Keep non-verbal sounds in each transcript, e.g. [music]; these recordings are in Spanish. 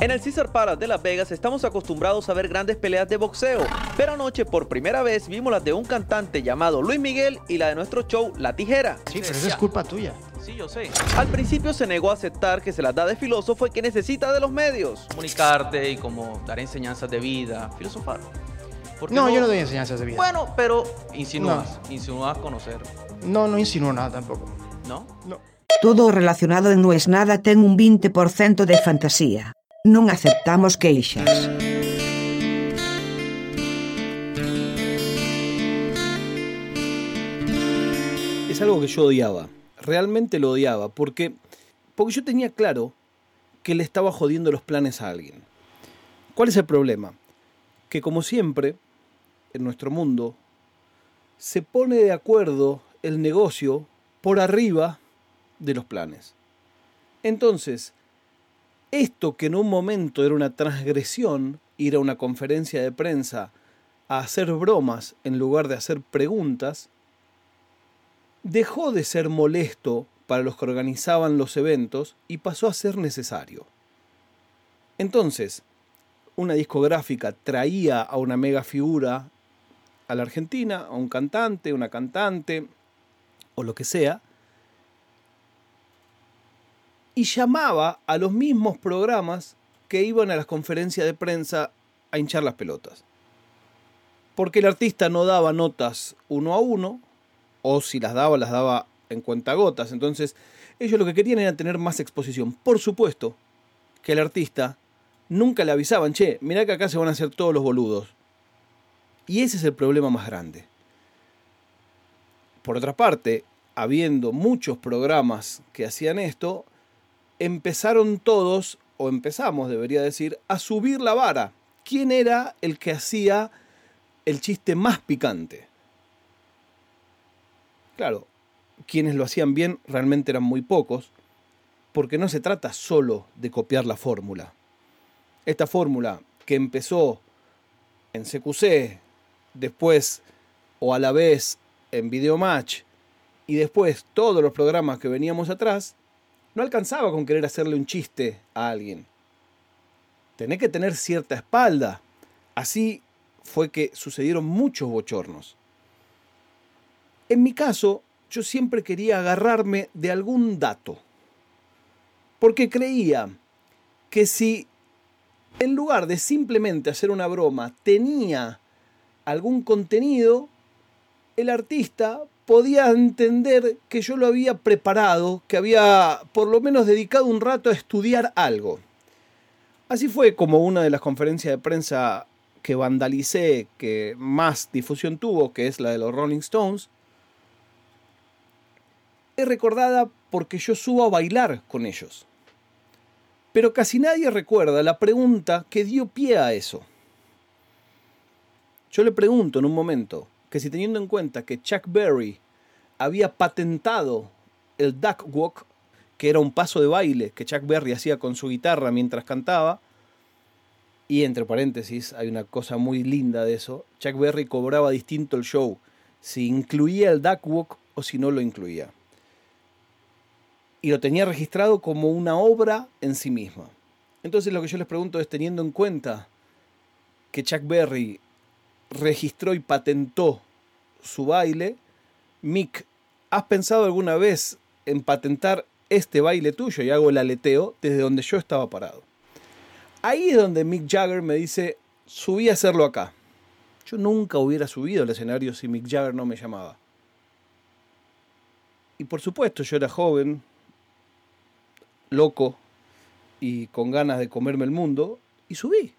En el Caesar Palace de Las Vegas estamos acostumbrados a ver grandes peleas de boxeo, pero anoche por primera vez vimos las de un cantante llamado Luis Miguel y la de nuestro show La Tijera. Sí, pero esa es culpa tuya. Sí, yo sé. Al principio se negó a aceptar que se las da de filósofo y que necesita de los medios. Comunicarte y como dar enseñanzas de vida, filosofar. ¿Por qué No, yo no doy enseñanzas de vida. Bueno, pero insinúas, insinúas conocer, No, no insinúo nada tampoco. ¿no? No. Todo relacionado en No es nada ten un 20% de fantasía. Non aceptamos queixas. es algo que yo odiaba. Realmente lo odiaba. Porque, porque yo tenía claro que le estaba jodiendo los planes a alguien. ¿Cuál es el problema? Que como siempre, en nuestro mundo, se pone de acuerdo el negocio por arriba de los planes. Entonces, esto que en un momento era una transgresión, ir a una conferencia de prensa a hacer bromas en lugar de hacer preguntas, dejó de ser molesto para los que organizaban los eventos y pasó a ser necesario. Entonces, una discográfica traía a una mega figura a la Argentina, a un cantante, una cantante, o lo que sea, y llamaba a los mismos programas que iban a las conferencias de prensa a hinchar las pelotas. Porque el artista no daba notas uno a uno, o si las daba, las daba en cuentagotas. Entonces, ellos lo que querían era tener más exposición. Por supuesto que el artista nunca le avisaban, che, mirá que acá se van a hacer todos los boludos. Y ese es el problema más grande. Por otra parte, habiendo muchos programas que hacían esto, empezaron todos, o empezamos, debería decir, a subir la vara. ¿Quién era el que hacía el chiste más picante? Claro, quienes lo hacían bien realmente eran muy pocos, porque no se trata solo de copiar la fórmula. Esta fórmula que empezó en CQC, después o a la vez en Videomatch y después todos los programas que veníamos atrás, no alcanzaba con querer hacerle un chiste a alguien. Tenés que tener cierta espalda. Así fue que sucedieron muchos bochornos. En mi caso, yo siempre quería agarrarme de algún dato. Porque creía que si en lugar de simplemente hacer una broma tenía algún contenido, el artista podía entender que yo lo había preparado, que había por lo menos dedicado un rato a estudiar algo. Así fue como una de las conferencias de prensa que vandalicé, que más difusión tuvo, que es la de los Rolling Stones, es recordada porque yo subo a bailar con ellos. Pero casi nadie recuerda la pregunta que dio pie a eso. Yo le pregunto en un momento que si teniendo en cuenta que Chuck Berry había patentado el duck walk, que era un paso de baile que Chuck Berry hacía con su guitarra mientras cantaba, y entre paréntesis hay una cosa muy linda de eso, Chuck Berry cobraba distinto el show, si incluía el duck walk o si no lo incluía y lo tenía registrado como una obra en sí misma. Entonces lo que yo les pregunto es, teniendo en cuenta que Chuck Berry registró y patentó su baile, Mick, ¿has pensado alguna vez en patentar este baile tuyo? Y hago el aleteo desde donde yo estaba parado. Ahí es donde Mick Jagger me dice, subí a hacerlo acá. Yo nunca hubiera subido al escenario si Mick Jagger no me llamaba. Y por supuesto, yo era joven, loco y con ganas de comerme el mundo, y subí.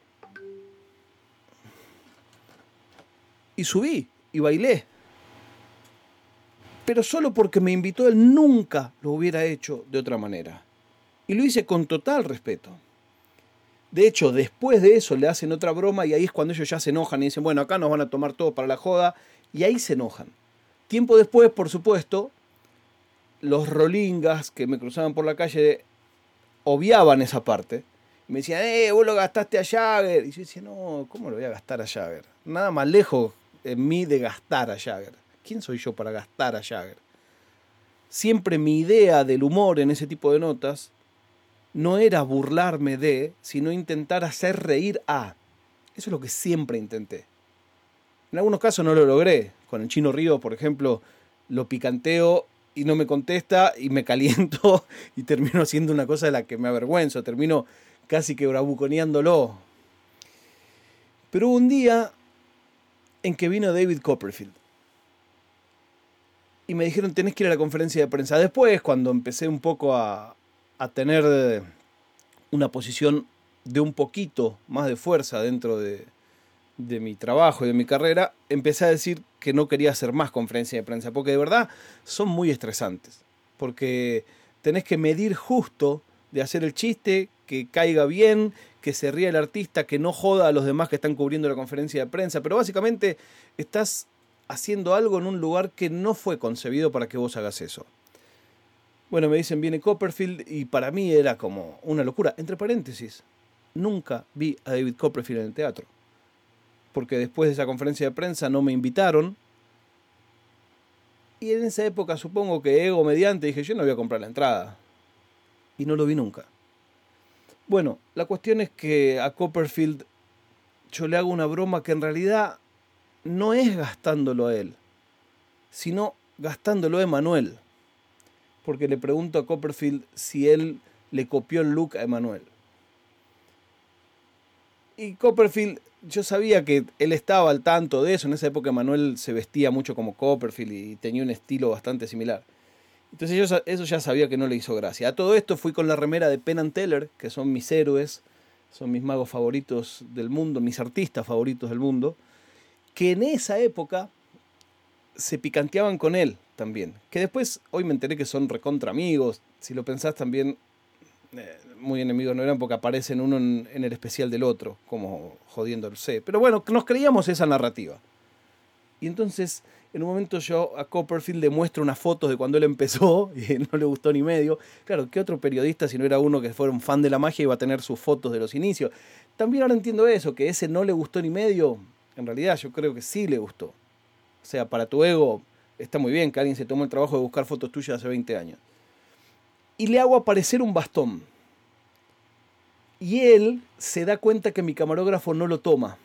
Y subí y bailé. Pero solo porque me invitó él nunca lo hubiera hecho de otra manera. Y lo hice con total respeto. De hecho, después de eso le hacen otra broma y ahí es cuando ellos ya se enojan y dicen, bueno, acá nos van a tomar todo para la joda. Y ahí se enojan. Tiempo después, por supuesto, los rolingas que me cruzaban por la calle obviaban esa parte. Me decían, eh, vos lo gastaste a Jagger. Y yo decía, no, ¿cómo lo voy a gastar a Jagger? Nada más lejos en mí de gastar a Jagger. ¿Quién soy yo para gastar a Jagger? Siempre mi idea del humor en ese tipo de notas no era burlarme de, sino intentar hacer reír a. Eso es lo que siempre intenté. En algunos casos no lo logré. Con el chino Río, por ejemplo, lo picanteo y no me contesta y me caliento [laughs] y termino haciendo una cosa de la que me avergüenzo. Termino casi que bravuconeándolo. Pero un día en que vino David Copperfield. Y me dijeron, tenés que ir a la conferencia de prensa. Después, cuando empecé un poco a, a tener una posición de un poquito más de fuerza dentro de, de mi trabajo y de mi carrera, empecé a decir que no quería hacer más conferencias de prensa, porque de verdad son muy estresantes, porque tenés que medir justo de hacer el chiste, que caiga bien, que se ría el artista, que no joda a los demás que están cubriendo la conferencia de prensa, pero básicamente estás haciendo algo en un lugar que no fue concebido para que vos hagas eso. Bueno, me dicen, viene Copperfield y para mí era como una locura. Entre paréntesis, nunca vi a David Copperfield en el teatro. Porque después de esa conferencia de prensa no me invitaron. Y en esa época supongo que ego mediante dije, yo no voy a comprar la entrada. Y no lo vi nunca. Bueno, la cuestión es que a Copperfield yo le hago una broma que en realidad no es gastándolo a él, sino gastándolo a Emanuel porque le pregunto a Copperfield si él le copió el look a Emanuel. Y Copperfield, yo sabía que él estaba al tanto de eso. En esa época Emanuel se vestía mucho como Copperfield y tenía un estilo bastante similar. Entonces yo eso ya sabía que no le hizo gracia. A todo esto fui con la remera de Penn and Teller, que son mis héroes, son mis magos favoritos del mundo, mis artistas favoritos del mundo, que en esa época se picanteaban con él también. Que después, hoy me enteré que son recontra amigos. Si lo pensás también, eh, muy enemigos no eran porque aparecen uno en, el especial del otro, como C. Pero bueno, nos creíamos esa narrativa. Y entonces, en un momento yo a Copperfield le muestro unas fotos de cuando él empezó [laughs] y no le gustó ni medio. Claro, ¿qué otro periodista, si no era uno que fuera un fan de la magia, iba a tener sus fotos de los inicios? También ahora entiendo eso, que ese no le gustó ni medio, en realidad yo creo que sí le gustó. O sea, para tu ego está muy bien que alguien se tomó el trabajo de buscar fotos tuyas hace 20 años. Y le hago aparecer un bastón. Y él se da cuenta que mi camarógrafo no lo toma.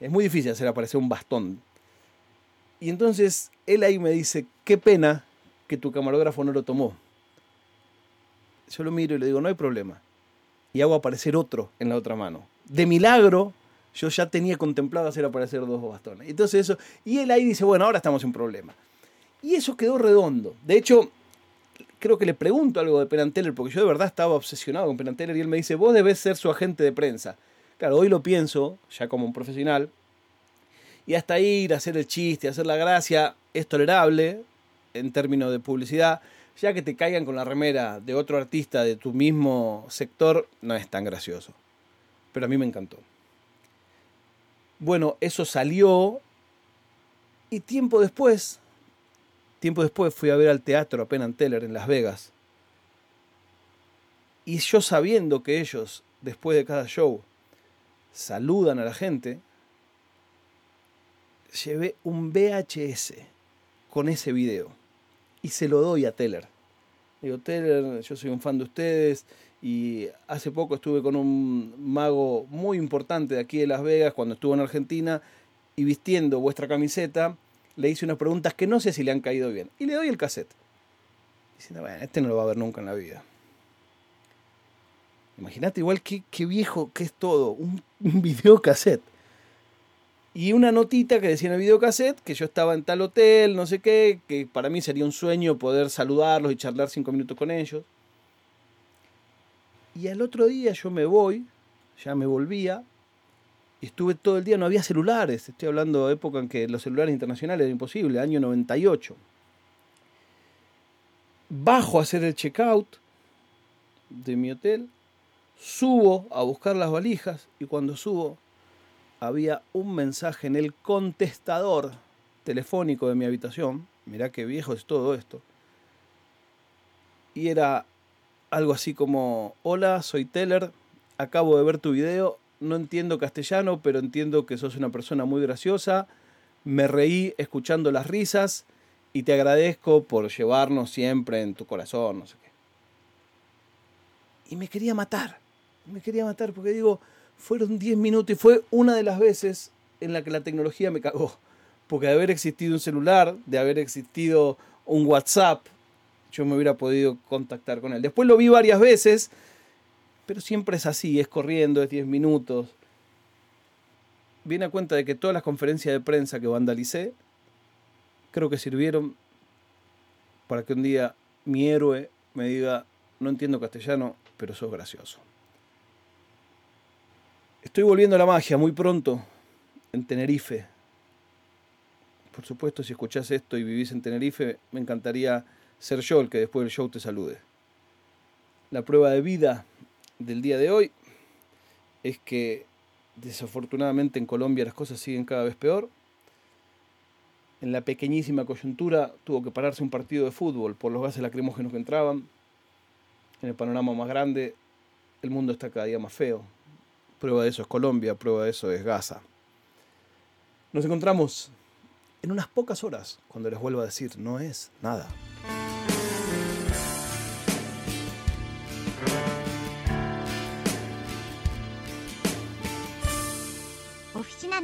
Es muy difícil hacer aparecer un bastón. Y entonces él ahí me dice, qué pena que tu camarógrafo no lo tomó. Yo lo miro y le digo, no hay problema. Y hago aparecer otro en la otra mano. De milagro, yo ya tenía contemplado hacer aparecer dos bastones. Entonces eso, y él ahí dice, bueno, ahora estamos en problema. Y eso quedó redondo. De hecho, creo que le pregunto algo de Penanteller, porque yo de verdad estaba obsesionado con Penanteller y él me dice, vos debes ser su agente de prensa. Claro, hoy lo pienso, ya como un profesional, y hasta ir a hacer el chiste, hacer la gracia, es tolerable en términos de publicidad, ya que te caigan con la remera de otro artista de tu mismo sector, no es tan gracioso. Pero a mí me encantó. Bueno, eso salió y tiempo después, tiempo después fui a ver al teatro a Penn Teller en Las Vegas. Y yo sabiendo que ellos, después de cada show, saludan a la gente, llevé un VHS con ese video y se lo doy a Teller. Digo, Teller, yo soy un fan de ustedes y hace poco estuve con un mago muy importante de aquí de Las Vegas cuando estuvo en Argentina y vistiendo vuestra camiseta le hice unas preguntas que no sé si le han caído bien. Y le doy el cassette. Diciendo, bueno, este no lo va a ver nunca en la vida. Imagínate igual qué, viejo que es todo, un, un [laughs] videocassette. Y una notita que decía en el videocassette que yo estaba en tal hotel, no sé qué, que para mí sería un sueño poder saludarlos y charlar cinco minutos con ellos. Y al otro día yo me voy, ya me volvía, y estuve todo el día, no había celulares, estoy hablando de época en que los celulares internacionales eran imposible, año 98. Bajo a hacer el checkout de mi hotel, subo a buscar las valijas y cuando subo había un mensaje en el contestador telefónico de mi habitación, mirá qué viejo es todo esto, y era algo así como, hola, soy Teller, acabo de ver tu video, no entiendo castellano, pero entiendo que sos una persona muy graciosa, me reí escuchando las risas y te agradezco por llevarnos siempre en tu corazón, no sé qué. y me quería matar. Me quería matar porque digo, fueron 10 minutos y fue una de las veces en la que la tecnología me cagó. Porque de haber existido un celular, de haber existido un WhatsApp, yo me hubiera podido contactar con él. Después lo vi varias veces, pero siempre es así, es corriendo, es 10 minutos. Viene a cuenta de que todas las conferencias de prensa que vandalicé, creo que sirvieron para que un día mi héroe me diga, no entiendo castellano, pero sos gracioso. Estoy volviendo a la magia muy pronto en Tenerife. Por supuesto, si escuchás esto y vivís en Tenerife, me encantaría ser yo el que después del show te salude. La prueba de vida del día de hoy es que desafortunadamente en Colombia las cosas siguen cada vez peor. En la pequeñísima coyuntura tuvo que pararse un partido de fútbol por los gases lacrimógenos que entraban. En el panorama más grande, el mundo está cada día más feo. Prueba de eso es Colombia, prueba de eso es Gaza. Nos encontramos en unas pocas horas cuando les vuelva a decir, no es nada. Oficina